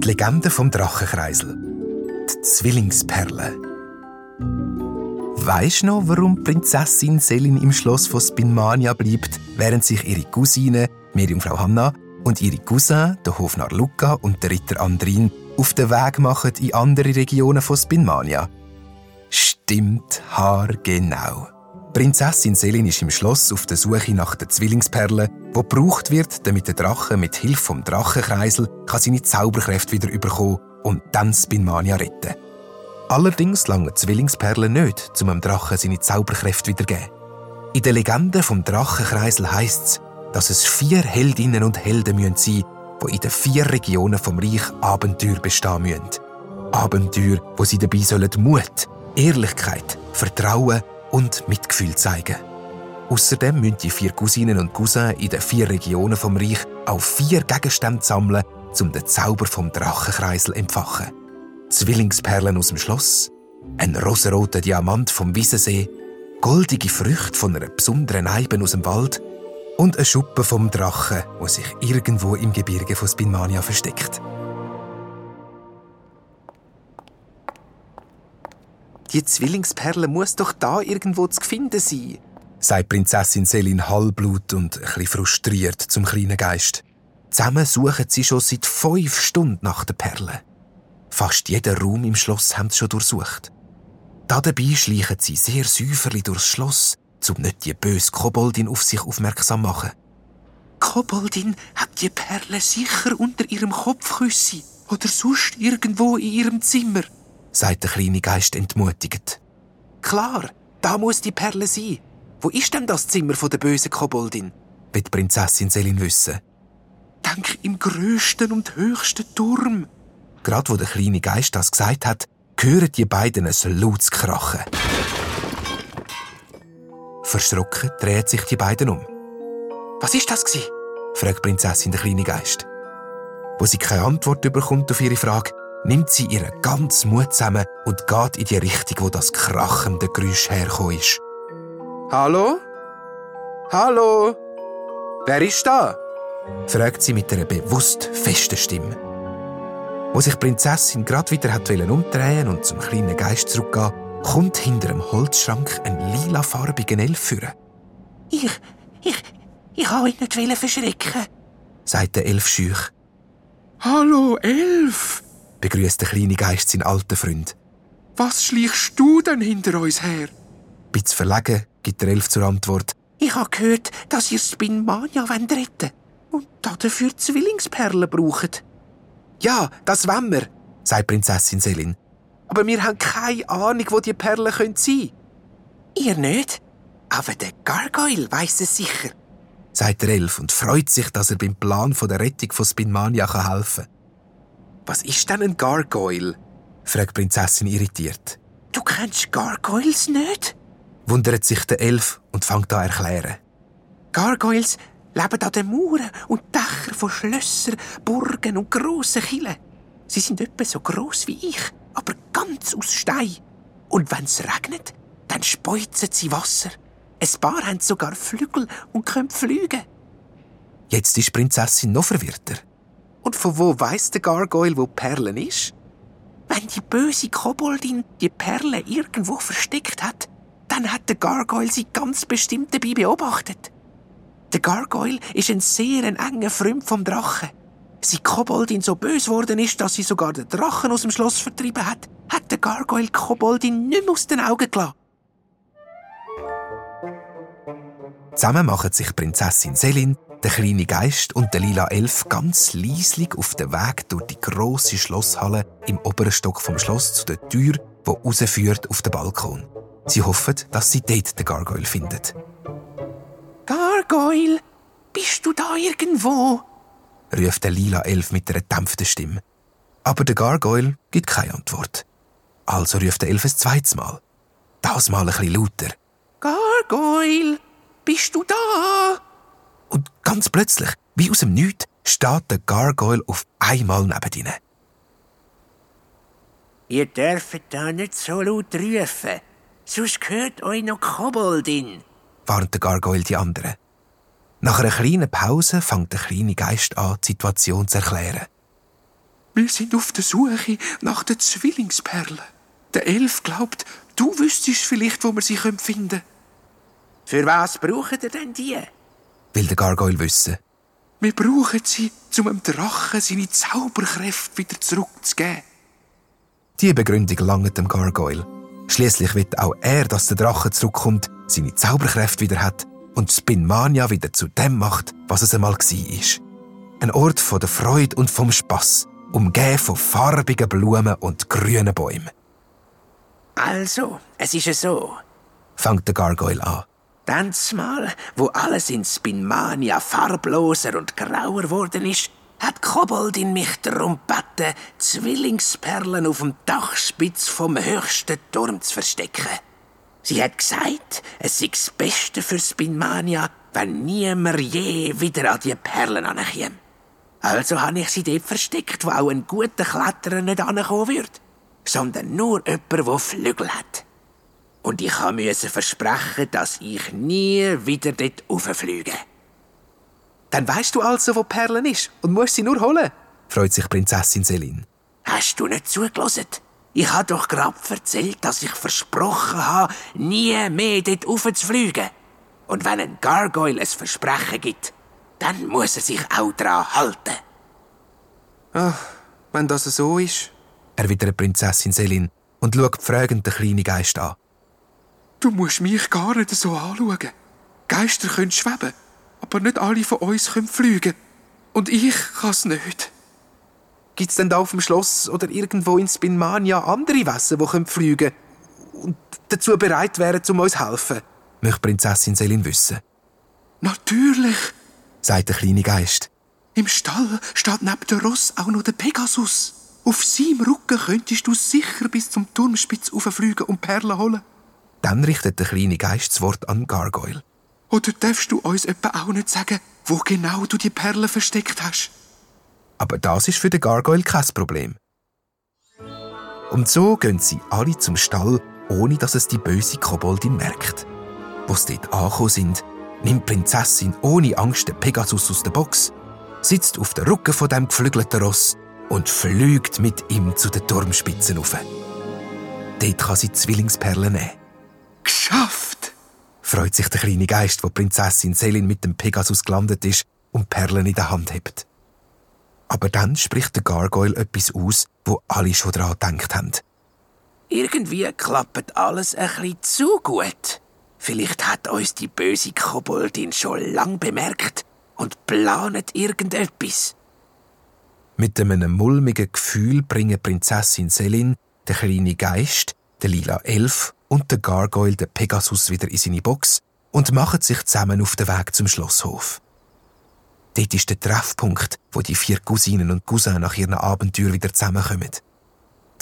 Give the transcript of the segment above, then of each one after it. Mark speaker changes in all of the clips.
Speaker 1: Die Legende vom Drachenkreisel. Die Zwillingsperle. Weisst noch, warum Prinzessin Selin im Schloss von Spinmania bleibt, während sich ihre Cousine, Meerjungfrau Hanna, und ihre Cousin, der Hofnarr Luca und der Ritter Andrin, auf den Weg machen in andere Regionen von Spinmania? Stimmt haargenau. Prinzessin Selin ist im Schloss auf der Suche nach der Zwillingsperle, die gebraucht wird, damit der Drache mit Hilfe vom Drachenkreisel seine Zauberkräfte wieder überkommen und dann Spinmania retten. Allerdings lange Zwillingsperlen nicht, um dem Drachen seine Zauberkräfte wiedergeben. In der Legende vom Drachenkreisel heisst es, dass es vier Heldinnen und Helden sein müssen, die in den vier Regionen vom Reich Abenteuer bestehen müssen. Abenteuer, wo sie dabei sollen Mut, Ehrlichkeit, Vertrauen und Mitgefühl zeigen. Außerdem müssen die vier Cousinen und Cousins in den vier Regionen vom Reich auch vier Gegenstände sammeln, um den Zauber vom Drachenkreisel empfachen. Zwillingsperlen aus dem Schloss, ein rosaroter Diamant vom Wiesensee, goldige Früchte von einer besonderen Eibe aus dem Wald und eine Schuppe vom Drachen, wo sich irgendwo im Gebirge von Spinmania versteckt. Die Zwillingsperle muss doch da irgendwo zu finden sein, sagt Prinzessin Selin halbblut und ein frustriert zum kleinen Geist. Zusammen suchen sie schon seit fünf Stunden nach der Perle. Fast jeden Raum im Schloss haben sie schon durchsucht. Dabei schleichen sie sehr säuferlich durchs Schloss, um nicht die böse Koboldin auf sich aufmerksam zu machen. Koboldin hat die Perle sicher unter ihrem Kopfküssi oder sonst irgendwo in ihrem Zimmer, sagt der kleine Geist entmutigend. Klar, da muss die Perle sein. Wo ist denn das Zimmer von der bösen Koboldin? wird Prinzessin Selin wissen. Denk im größten und höchsten Turm, Gerade wo der kleine Geist das gesagt hat, hören die beiden ein lautes Krachen. Verschrocken drehen sich die beiden um. Was ist das gsi? fragt Prinzessin der kleine Geist. Wo sie keine Antwort bekommt auf ihre Frage, nimmt sie ihren ganzen Mut zusammen und geht in die Richtung, wo das krachende Geräusch hergekommen ist. Hallo? Hallo? Wer ist da? fragt sie mit einer bewusst festen Stimme. Wo sich die Prinzessin gerade wieder hat umdrehen und zum kleinen Geist zurückgehen, kommt hinter dem Holzschrank ein lilafarbiger Elf führen. Ich, ich, ich habe ihn nicht verschrecken, sagt der Elf schüch. Hallo, Elf, begrüßt der kleine Geist seinen alten Freund. Was schleichst du denn hinter uns her? Bitz verlegen gibt der Elf zur Antwort. Ich habe gehört, dass ihr Spinmania retten und dafür Zwillingsperlen braucht. Ja, das wollen wir, sagt Prinzessin Selin. Aber wir haben keine Ahnung, wo die Perlen sein können. Ihr nicht? Aber der Gargoyle weiß es sicher, sagt der Elf und freut sich, dass er beim Plan der Rettung von Spinmania helfen kann. Was ist denn ein Gargoyle? fragt Prinzessin irritiert. Du kennst Gargoyles nicht? wundert sich der Elf und fängt an erklären. Gargoyles leben an den Mauern und Dächern von Schlössern, Burgen und grossen Killen. Sie sind etwa so gross wie ich, aber ganz aus Stein. Und wenn es regnet, dann speuzen sie Wasser. Ein paar haben sogar Flügel und können fliegen. Jetzt ist Prinzessin noch verwirrter. Und von wo weiss der Gargoyle, wo Perlen ist? Wenn die böse Koboldin die Perle irgendwo versteckt hat, dann hat der Gargoyle sie ganz bestimmt dabei beobachtet. Der Gargoyle ist ein sehr enger Freund vom Drachen. Seit Koboldin so bös worden ist, dass sie sogar den Drachen aus dem Schloss vertrieben hat, hat der Gargoyle Koboldin nicht mehr aus den Augen gelassen. Zusammen machen sich Prinzessin Selin, der kleine Geist und der lila Elf ganz leislich auf den Weg durch die große Schlosshalle im oberen Stock vom Schloss zu der Tür, die rausführt auf den Balkon. Sie hoffen, dass sie dort den Gargoyle findet. Gargoyle, bist du da irgendwo? ruft der lila Elf mit einer dämpften Stimme. Aber der Gargoyle gibt keine Antwort. Also ruft der Elf ein zweites Mal. Das Mal ein bisschen lauter. Gargoyle, bist du da? Und ganz plötzlich, wie aus dem Nichts, steht der Gargoyle auf einmal neben ihnen.
Speaker 2: Ihr dürft da nicht so laut rufen, sonst hört euch noch Koboldin
Speaker 1: warnt der Gargoyle die anderen. Nach einer kleinen Pause fängt der kleine Geist an, die Situation zu erklären.
Speaker 3: Wir sind auf der Suche nach der Zwillingsperle. Der Elf glaubt, du wüsstest vielleicht, wo wir sie finden können.
Speaker 2: Für was braucht ihr denn die?
Speaker 1: Will der Gargoyle wissen.
Speaker 3: Wir brauchen sie, um dem Drachen seine Zauberkräfte wieder zurückzugeben.
Speaker 1: Die Begründung langt dem Gargoyle. Schließlich wird auch er, dass der Drache zurückkommt, seine Zauberkräfte wieder hat und Spinmania wieder zu dem macht, was es einmal war. Ein Ort von der Freude und vom Spass, umgeben von farbigen Blumen und grünen Bäumen.
Speaker 2: Also, es ist ja so.
Speaker 1: Fängt der Gargoyle an.
Speaker 2: Tanz mal, wo alles in Spinmania farbloser und grauer geworden ist, hat Koboldin mich darum gebeten, Zwillingsperlen auf dem Dachspitz vom höchsten Turm zu verstecken. Sie hat gesagt, es sei das Beste für Spinmania, wenn niemand je wieder an die Perlen ankäme. Also habe ich sie dort versteckt, wo auch ein guter Kletterer nicht ankommen wird, sondern nur jemand, der Flügel hat. Und ich musste versprechen, dass ich nie wieder dort rauffliege.
Speaker 1: Dann weißt du also, wo Perlen ist und musst sie nur holen, freut sich Prinzessin Selin.
Speaker 2: Hast du nicht zugelassen? Ich habe doch gerade erzählt, dass ich versprochen habe, nie mehr dort raufzufliegen. Und wenn ein Gargoyle ein Versprechen gibt, dann muss er sich auch daran halten.
Speaker 3: Ach, wenn das so ist,
Speaker 1: erwidert Prinzessin Selin und schaut fragend den kleinen Geist an.
Speaker 3: Du musst mich gar nicht so anschauen. Geister können schweben aber nicht alle von uns können fliegen. Und ich kann's nicht.
Speaker 1: Gibt's denn da auf dem Schloss oder irgendwo in Spinmania andere Wesen, die fliegen können und dazu bereit wären, um uns zu helfen? möchte Prinzessin Selin wissen.
Speaker 3: Natürlich,
Speaker 1: sagt der kleine Geist.
Speaker 3: Im Stall steht neben der Ross auch noch der Pegasus. Auf seinem Rücken könntest du sicher bis zum Turmspitz auffliegen und Perlen holen.
Speaker 1: Dann richtet der kleine Geist das Wort an Gargoyle.
Speaker 3: Oder darfst du uns etwa auch nicht sagen, wo genau du die Perlen versteckt hast?
Speaker 1: Aber das ist für den Gargoyle kein Problem. Und so gehen sie alle zum Stall, ohne dass es die böse Koboldin merkt. Wo sie dort angekommen sind, nimmt die Prinzessin ohne Angst den Pegasus aus der Box, sitzt auf der Rücken von dem geflügelten Ross und fliegt mit ihm zu den Turmspitzen auf. Dort kann sie Zwillingsperlen nehmen.
Speaker 3: Geschafft!
Speaker 1: freut sich der kleine Geist, wo Prinzessin Selin mit dem Pegasus gelandet ist und Perlen in der Hand hebt. Aber dann spricht der Gargoyle etwas aus, wo alle schon daran gedacht haben.
Speaker 2: Irgendwie klappt alles ein bisschen zu gut. Vielleicht hat uns die böse Koboldin schon lang bemerkt und planet irgendetwas.
Speaker 1: Mit einem mulmigen Gefühl bringen Prinzessin Selin, der kleine Geist, der lila Elf und der Gargoyle den Pegasus wieder in seine Box und machen sich zusammen auf den Weg zum Schlosshof. Dort ist der Treffpunkt, wo die vier Cousinen und Cousins nach ihren Abenteuer wieder zusammenkommen.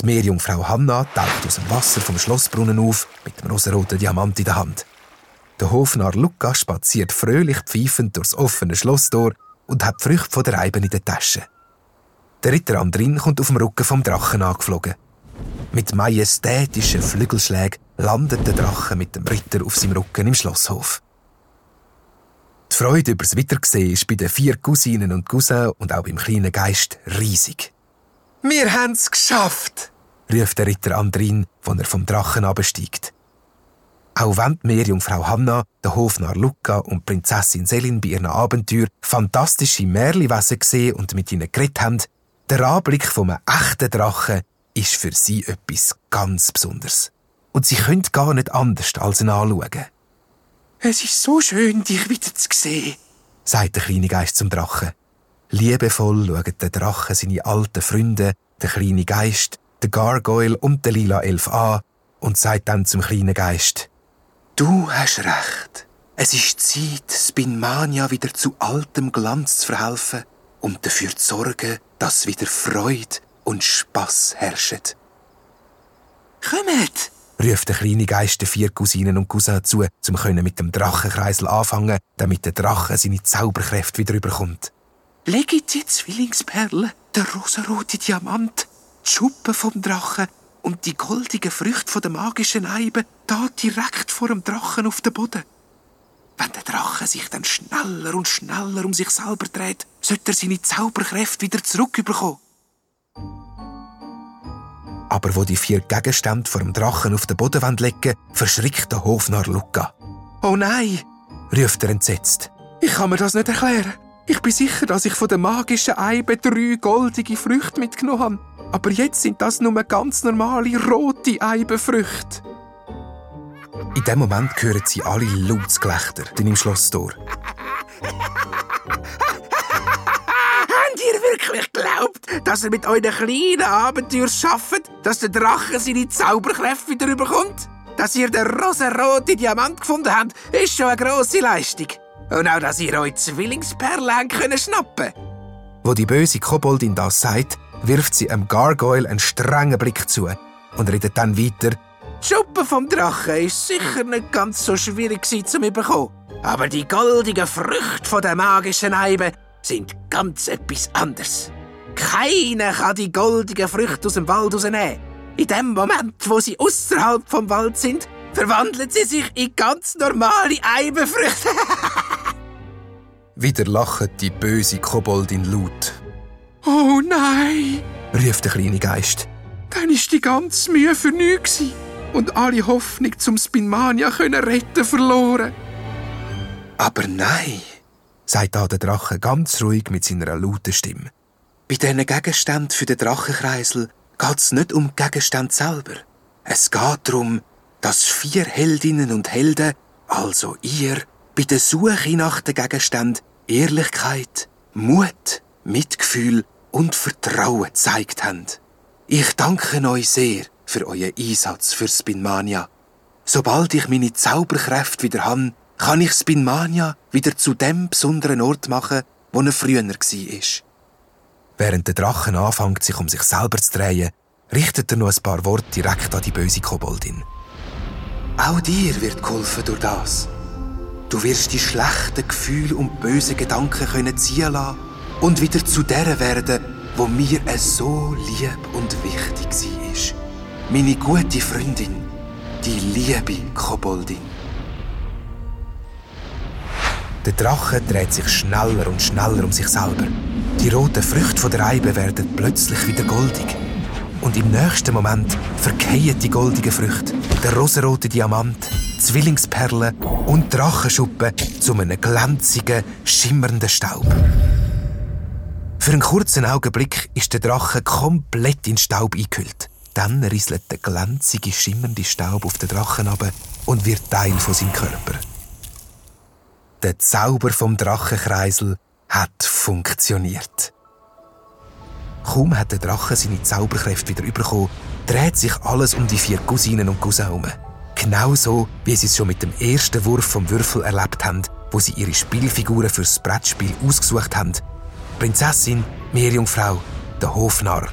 Speaker 1: Die Meerjungfrau Hanna taucht aus dem Wasser vom Schlossbrunnen auf mit dem rosaroten Diamant in der Hand. Der Hofnarr Luca spaziert fröhlich pfeifend durchs offene Schlosstor und hat die Früchte von der Eiben in der Tasche. Der Ritter Andrin kommt auf dem Rücken vom Drachen angeflogen. Mit majestätischen Flügelschlägen landet der Drache mit dem Ritter auf seinem Rücken im Schlosshof. Die Freude über das Wiedersehen ist bei den vier Cousinen und Cousins und auch beim kleinen Geist riesig.
Speaker 3: Wir haben's geschafft!
Speaker 1: ruft der Ritter Andrin, wenn er vom Drachen absteigt. Auch wenn die Meerjungfrau Hanna, der Hofnarr Luca und Prinzessin Selin bei ihren Abenteuer fantastische Märliwesen gesehen und mit ihnen geredet haben, der Anblick einem echten Drachen ist für sie etwas ganz Besonderes. Und sie können gar nicht anders als ihn anschauen.
Speaker 3: Es ist so schön, dich wieder zu sehen,
Speaker 1: sagt der kleine Geist zum Drachen. Liebevoll schaut der Drache seine alten Freunde, den kleinen Geist, den Gargoyle und den lila Elf an und sagt dann zum kleinen Geist,
Speaker 3: Du hast recht. Es ist Zeit, Spinmania wieder zu altem Glanz zu verhelfen und dafür zu sorgen, dass wieder Freude und Spass herrschen.
Speaker 2: Kommt!
Speaker 1: ruft der kleine Geist den vier Cousinen und Cousins zu, um mit dem Drachenkreisel anfangen, damit der Drache seine Zauberkräfte wieder überkommt.
Speaker 3: Legt die Zwillingsperle, der rosarote Diamant, die Schuppen vom Drachen und die goldigen Früchte von der magischen Eibe da direkt vor dem Drachen auf den Boden. Wenn der Drache sich dann schneller und schneller um sich selber dreht, sollte er seine Zauberkräfte wieder zurückbekommen.
Speaker 1: Aber wo die vier Gegenstände vor dem Drachen auf den Boden legen verschrickt der Hofnarr Luca.
Speaker 3: Oh nein, ruft er entsetzt. Ich kann mir das nicht erklären. Ich bin sicher, dass ich von der magischen Eibe drei goldige Früchte mitgenommen habe. Aber jetzt sind das nur ganz normale rote Eibenfrüchte.
Speaker 1: In dem Moment hören sie alle lautes Gelächter im Schlosstor.
Speaker 2: Wirklich geglaubt, dass ihr mit euren kleinen Abenteuer schafft, dass der Drache seine Zauberkräfte wieder überkommt? Dass ihr den rosaroten Diamant gefunden habt, ist schon eine grosse Leistung. Und auch, dass ihr euch Zwillingsperlen können schnappen
Speaker 1: Wo die böse Koboldin das sagt, wirft sie einem Gargoyle einen strengen Blick zu und redet dann weiter.
Speaker 2: Die Schuppe vom Drachen ist sicher nicht ganz so schwierig zu bekommen. Aber die goldigen Früchte von der magischen Eibe sind ganz etwas anderes. Keiner kann die goldigen Früchte aus dem Wald rausnehmen. In dem Moment, wo sie außerhalb vom Wald sind, verwandeln sie sich in ganz normale Eibenfrüchte.
Speaker 1: Wieder lacht die böse Koboldin laut.
Speaker 3: Oh nein,
Speaker 1: rief der kleine Geist.
Speaker 3: Dann ist die ganze Mühe für nichts und alle Hoffnung zum Spinmania können retten verloren.
Speaker 1: Aber nein, sagt da der Drache ganz ruhig mit seiner lauten Stimme. Bei diesen Gegenständen für den Drachenkreisel geht es nicht um Gegenstand selber. Es geht darum, dass vier Heldinnen und Helden, also ihr, bei der Suche nach den Gegenständen Ehrlichkeit, Mut, Mitgefühl und Vertrauen gezeigt haben. Ich danke euch sehr für euren Einsatz für Spinmania. Sobald ich meine Zauberkräfte wieder habe, kann ich Spinmania wieder zu dem besonderen Ort machen, wo er früher war. Während der Drachen anfängt, sich um sich selber zu drehen, richtet er noch ein paar Worte direkt an die böse Koboldin. Auch dir wird geholfen durch das. Du wirst die schlechten Gefühle und bösen Gedanken können ziehen lassen und wieder zu der werden, wo mir so lieb und wichtig war. Meine gute Freundin, die liebe Koboldin. Der Drache dreht sich schneller und schneller um sich selber. Die roten Früchte der Eibe werden plötzlich wieder goldig. Und im nächsten Moment verkehren die goldigen Früchte, der rosarote Diamant, Zwillingsperlen und Drachenschuppen zu einem glänzigen, schimmernden Staub. Für einen kurzen Augenblick ist der Drache komplett in Staub eingehüllt. Dann rieselt der glänzige, schimmernde Staub auf den Drachen ab und wird Teil von seinem Körper. Der Zauber vom Drachenkreisel hat funktioniert. Kaum hat der Drache seine Zauberkräfte wieder bekommen, dreht sich alles um die vier Cousinen und Cousins herum. Genauso, wie sie es schon mit dem ersten Wurf vom Würfel erlebt haben, wo sie ihre Spielfiguren fürs Brettspiel ausgesucht haben. Prinzessin, Meerjungfrau, der Hofnarr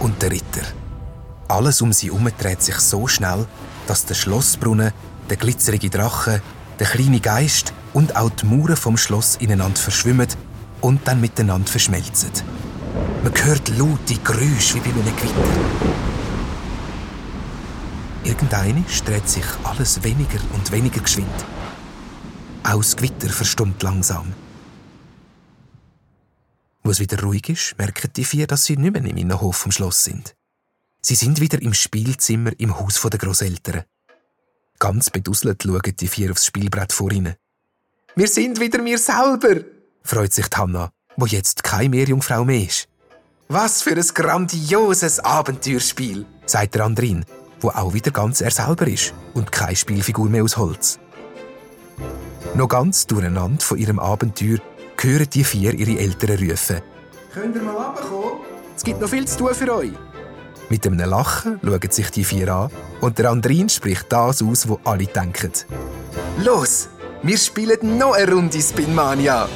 Speaker 1: und der Ritter. Alles um sie herum dreht sich so schnell, dass der Schlossbrunnen, der glitzerige Drache, der kleine Geist und auch die Mauern vom Schloss ineinander verschwimmen und dann miteinander verschmelzen. Man hört laute Geräusche wie bei einem Gewitter. Irgendeine dreht sich alles weniger und weniger geschwind. Auch das Gewitter verstummt langsam. Wo es wieder ruhig ist, merken die vier, dass sie nicht mehr im Innenhof vom Schloss sind. Sie sind wieder im Spielzimmer im Haus der Großeltern. Ganz beduselt schauen die vier aufs Spielbrett vor ihnen.
Speaker 3: Wir sind wieder wir selber,
Speaker 1: freut sich Hanna, wo jetzt keine Meerjungfrau mehr ist.
Speaker 3: Was für ein grandioses Abenteuerspiel,
Speaker 1: sagt der Andrin, wo auch wieder ganz er selber ist und keine Spielfigur mehr aus Holz. Noch ganz durcheinander von ihrem Abenteuer hören die vier ihre Eltern rufen.
Speaker 3: Könnt ihr mal runterkommen? Es gibt noch viel zu tun für euch.
Speaker 1: Mit einem Lachen schauen sich die vier an und der Andrin spricht das aus, was alle denken.
Speaker 3: Los, wir spielen noch eine Runde Spinmania.